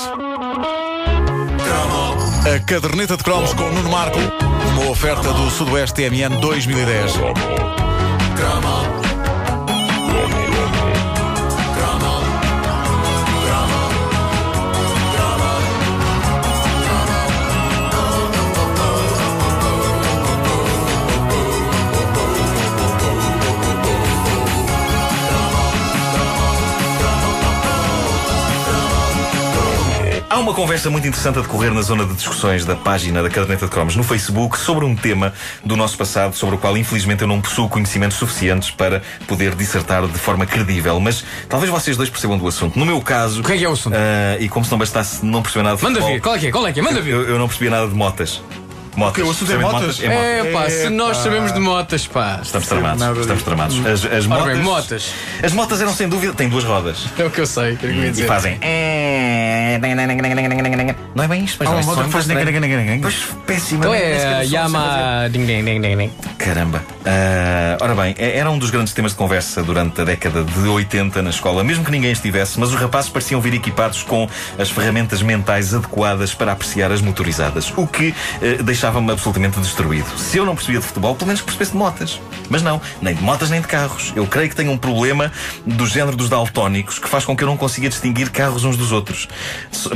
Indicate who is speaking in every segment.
Speaker 1: A caderneta de cromos com Nuno Marco, uma oferta do Sudoeste TMN 2010.
Speaker 2: Há uma conversa muito interessante a decorrer na zona de discussões da página da Caderneta de Cromos no Facebook sobre um tema do nosso passado sobre o qual, infelizmente, eu não possuo conhecimentos suficientes para poder dissertar de forma credível. Mas talvez vocês dois percebam do assunto. No meu caso.
Speaker 3: O que é que é o assunto?
Speaker 2: ah, e como se não bastasse não perceber nada de
Speaker 3: Manda
Speaker 2: futebol,
Speaker 3: vir, qual é que é? Qual é que é? Manda vir.
Speaker 2: Eu, eu não percebia nada de motas. Motas.
Speaker 1: O assunto é motas?
Speaker 2: É motas.
Speaker 3: É pá, se nós sabemos de motas, pá.
Speaker 2: Estamos tramados.
Speaker 1: Nada
Speaker 2: Estamos tramados. As, as
Speaker 3: Ora
Speaker 2: motas,
Speaker 3: bem, motas.
Speaker 2: As motas eram sem dúvida. têm duas rodas.
Speaker 3: É o que eu sei, que me
Speaker 2: E
Speaker 3: dizer.
Speaker 2: fazem. Não é bem isto, mas não
Speaker 1: uma
Speaker 2: é
Speaker 1: moto que faz.
Speaker 2: Pois, péssima.
Speaker 3: Então é a
Speaker 2: o som sem
Speaker 3: Yama. Ding, ding, ding, ding, ding.
Speaker 2: fazer. Caramba. Ah, ora bem, é- era um dos grandes temas de conversa durante a década de 80 na escola, mesmo que ninguém estivesse, mas os rapazes pareciam vir equipados com as ferramentas mentais adequadas para apreciar as motorizadas, o que eh, deixava-me absolutamente destruído. Se eu não percebia de futebol, pelo menos percebesse de motas. Mas não, nem de motas nem de carros. Eu creio que tenho um problema do género dos daltónicos que faz com que eu não consiga distinguir carros uns dos outros.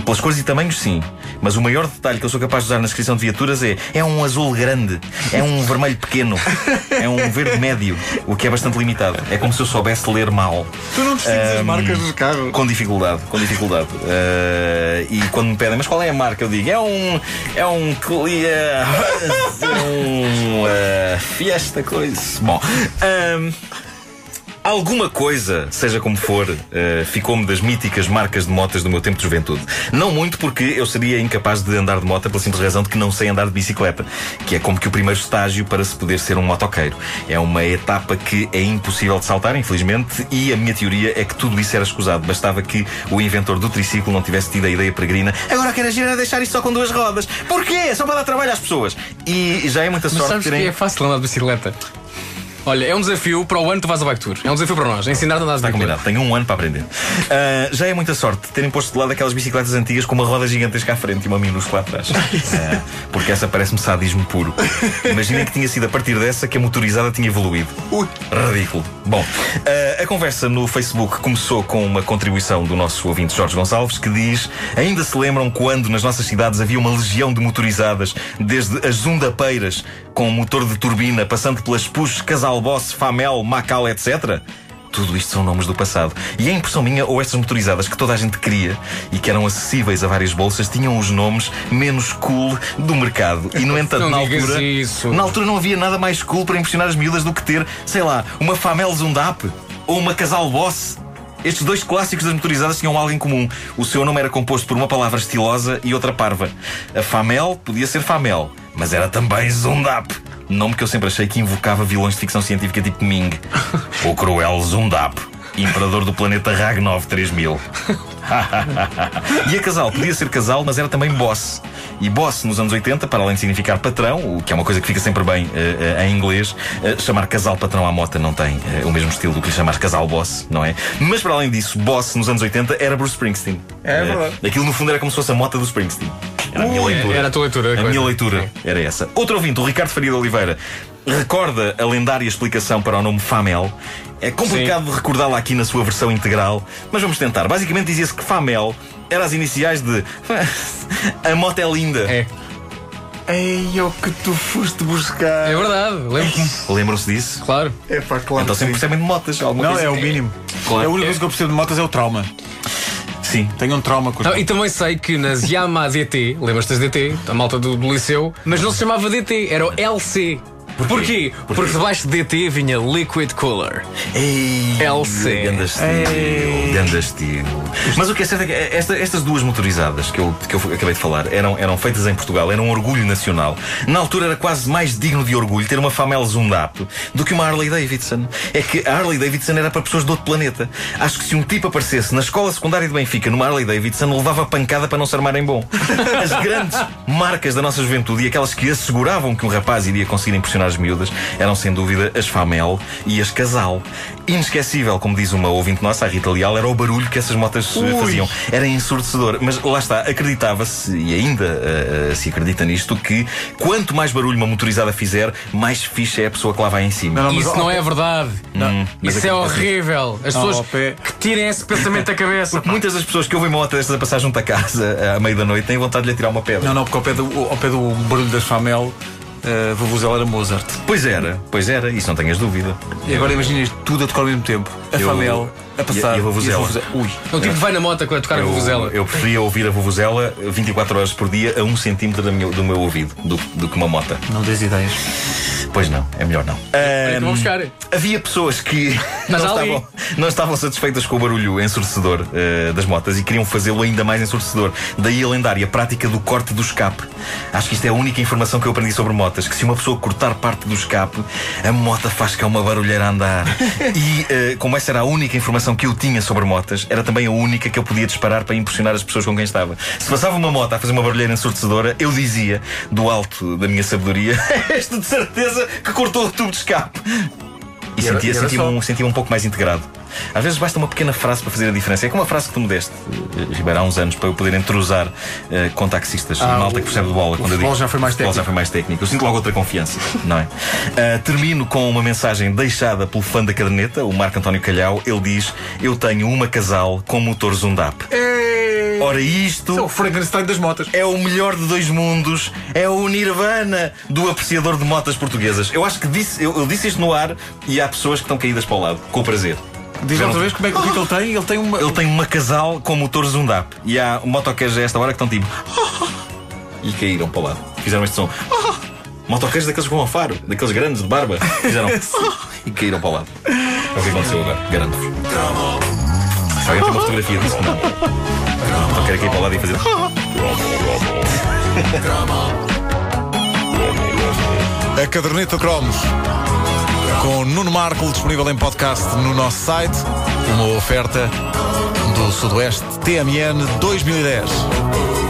Speaker 2: Pelas cores e tamanhos, sim. Mas o maior detalhe que eu sou capaz de usar na descrição de viaturas é é um azul grande, é um vermelho pequeno, é um verde médio, o que é bastante limitado. É como se eu soubesse ler mal.
Speaker 1: Tu não distingues as
Speaker 2: Ahm,
Speaker 1: marcas dos carros.
Speaker 2: Com dificuldade, com dificuldade. Ah, e quando me pedem, mas qual é a marca? Eu digo, é um. É um. É um. Ah, fiesta coisa. Bom. ahm, Alguma coisa, seja como for, eh, ficou-me das míticas marcas de motas do meu tempo de juventude. Não muito porque eu seria incapaz de andar de moto pela simples razão de que não sei andar de bicicleta, que é como que o primeiro estágio para se poder ser um motoqueiro. É uma etapa que é impossível de saltar, infelizmente, e a minha teoria é que tudo isso era escusado. Bastava que o inventor do triciclo não tivesse tido a ideia peregrina. Agora quero agir a deixar isto só com duas rodas. Porquê? Só para dar trabalho às pessoas. E já é muita
Speaker 3: Mas
Speaker 2: sorte
Speaker 3: sabes que
Speaker 2: terem.
Speaker 3: é fácil andar de bicicleta? Olha, é um desafio para o ano que tu vais ao bike tour. É um desafio para nós, ensinar-te a andar de
Speaker 2: Está
Speaker 3: bicicleta.
Speaker 2: combinado, tenho um ano para aprender. Ah, já é muita sorte terem posto de lado aquelas bicicletas antigas com uma roda gigantesca à frente e uma minúscula atrás. Ah, porque essa parece-me sadismo puro. Imaginem que tinha sido a partir dessa que a motorizada tinha evoluído. Ridículo. Bom, ah, a conversa no Facebook começou com uma contribuição do nosso ouvinte Jorge Gonçalves que diz: Ainda se lembram quando nas nossas cidades havia uma legião de motorizadas, desde as zundapeiras com motor de turbina, passando pelas Push, Casal Boss, Famel, Macal, etc? Tudo isto são nomes do passado. E a impressão minha, ou estas motorizadas que toda a gente queria e que eram acessíveis a várias bolsas, tinham os nomes menos cool do mercado. E no entanto,
Speaker 3: Não
Speaker 2: na altura.
Speaker 3: isso.
Speaker 2: Na altura não havia nada mais cool para impressionar as miúdas do que ter, sei lá, uma Famel Zundap ou uma Casal Boss. Estes dois clássicos das motorizadas tinham algo em comum. O seu nome era composto por uma palavra estilosa e outra parva. A Famel podia ser Famel, mas era também Zundap. Nome que eu sempre achei que invocava vilões de ficção científica tipo Ming. o cruel Zundap. Imperador do planeta Ragnov 3000. e a casal podia ser casal, mas era também boss. E boss nos anos 80, para além de significar patrão, o que é uma coisa que fica sempre bem eh, eh, em inglês, eh, chamar casal patrão à mota não tem o mesmo estilo do que lhe chamar casal boss, não é? Mas para além disso, boss nos anos 80 era Bruce Springsteen.
Speaker 1: É verdade.
Speaker 2: Aquilo no fundo era como se fosse a mota do Springsteen. Era a minha leitura.
Speaker 3: Era a tua leitura.
Speaker 2: A
Speaker 3: coisa.
Speaker 2: minha leitura era essa. Outro ouvinte, o Ricardo Faria de Oliveira, recorda a lendária explicação para o nome Famel. É complicado de recordá-la aqui na sua versão integral, mas vamos tentar. Basicamente dizia-se que Famel era as iniciais de A moto é linda.
Speaker 3: É,
Speaker 1: Ei, o que tu foste buscar.
Speaker 3: é verdade, lembro-me.
Speaker 2: Lembram-se disso?
Speaker 3: Claro.
Speaker 1: É pá, claro.
Speaker 2: Então sempre percebem de motas.
Speaker 1: Não,
Speaker 2: coisa.
Speaker 1: é o mínimo.
Speaker 2: Claro.
Speaker 1: A única coisa que eu percebo de motas é o trauma.
Speaker 2: Sim.
Speaker 1: Tenho um trauma com os
Speaker 3: Não, e também sei que nas Yamaha DT, lembras-te das DT, a malta do, do liceu, mas não se chamava DT, era o LC. Porquê? Porque debaixo de DT vinha Liquid Cooler.
Speaker 2: Ei,
Speaker 3: LC.
Speaker 2: Ganda estilo. Ganda estilo. Mas o que é certo é que esta- estas duas motorizadas que eu, que eu acabei de falar eram, eram feitas em Portugal, eram um orgulho nacional. Na altura era quase mais digno de orgulho ter uma Famel Zundap do que uma Harley Davidson. É que a Harley Davidson era para pessoas de outro planeta. Acho que se um tipo aparecesse na escola secundária de Benfica numa Harley Davidson, levava pancada para não se armarem bom. As grandes marcas da nossa juventude e aquelas que asseguravam que um rapaz iria conseguir impressionar as miúdas eram sem dúvida as Famel e as Casal. Inesquecível, como diz uma ouvinte nossa, a Rita Leal, era o barulho que essas motas uh, faziam. Era ensurdecedor. Mas lá está, acreditava-se, e ainda uh, uh, se acredita nisto, que quanto mais barulho uma motorizada fizer, mais fixe é a pessoa que lá vai em cima.
Speaker 3: Não, não, Isso não é verdade.
Speaker 2: Não,
Speaker 3: Isso é horrível. As pessoas que tirem esse pensamento da cabeça.
Speaker 2: Porque muitas das pessoas que ouvem uma moto destas a passar junto à casa à meia da noite têm vontade de lhe tirar uma pedra.
Speaker 1: Não, não, porque ao pé do, ao pé do barulho das Famel, a Vuvuzela era Mozart.
Speaker 2: Pois era, pois era, isso não tenhas dúvida.
Speaker 1: E agora imagina isto tudo a tocar ao mesmo tempo. A
Speaker 2: Eu-
Speaker 1: Famel, a passar.
Speaker 2: e a Vuvuzela.
Speaker 1: Ui.
Speaker 3: É o tipo que vai na moto a tocar a
Speaker 2: Eu,
Speaker 3: vuvuzela.
Speaker 2: eu preferia ouvir a vuvuzela 24 horas por dia a um centímetro da minha- do meu ouvido do, do que uma mota.
Speaker 1: Não tens ideias.
Speaker 2: Pois não, é melhor não.
Speaker 3: Olha, então vamos buscar.
Speaker 2: Havia pessoas que não
Speaker 3: Mas ali-
Speaker 2: estavam, não estavam satisfeitas com o barulho ensurdecedor eh, das motas e queriam fazê-lo ainda mais ensurdecedor. Daí a lendária prática do corte do escape. Acho que isto é a única informação que eu aprendi sobre motas: que se uma pessoa cortar parte do escape, a mota faz cá uma barulheira a andar. e eh, como essa era a única informação que eu tinha sobre motas, era também a única que eu podia disparar para impressionar as pessoas com quem estava. Se passava uma moto a fazer uma barulheira ensurdecedora, eu dizia, do alto da minha sabedoria, este de certeza que cortou o tubo de escape. E,
Speaker 1: E era-
Speaker 2: sentia,
Speaker 1: e era
Speaker 2: sentia,
Speaker 1: só.
Speaker 2: um, sentia um pouco mais integrado. Às vezes basta uma pequena frase para fazer a diferença. É como a frase que tu me deste, Ribeiro, há uns anos, para eu poder entrosar eh, com taxistas,
Speaker 1: Ah,
Speaker 2: malta que percebe de bola.
Speaker 1: o
Speaker 2: quando eu
Speaker 1: futebol
Speaker 2: digo-
Speaker 1: já foi mais
Speaker 2: futebol
Speaker 1: técnico.
Speaker 2: já foi mais técnico. Eu sinto logo outra confiança, não é? Ah, termino com uma mensagem deixada pelo fã da caderneta, o Marco António Calhau. Ele diz: Eu tenho uma casal com motor Zundap.
Speaker 1: Ei!
Speaker 2: Ora, isto.
Speaker 1: É o Frankenstein das motas.
Speaker 2: É o melhor de dois mundos, é o Nirvana do apreciador de motas portuguesas. Eu acho que disse, eu, eu disse isto no ar e há pessoas que estão caídas para o lado, com prazer.
Speaker 1: Diz outra vez como é que, o que é que ele tem? Ele tem uma.
Speaker 2: Ele tem uma casal com motor Zundap e há motoqueiros a esta hora que estão tipo. e caíram para o lado. Fizeram este som. Motoqueiros daqueles com faro, daqueles grandes de barba. Fizeram. e caíram para o lado. É o que aconteceu agora, garanto-vos. Se alguém tem uma fotografia disso, não. Motoqueiro cair para o lado e fazer.
Speaker 1: A caderneta de cromos. Com Nuno Marco disponível em podcast no nosso site. Uma oferta do Sudoeste TMN 2010.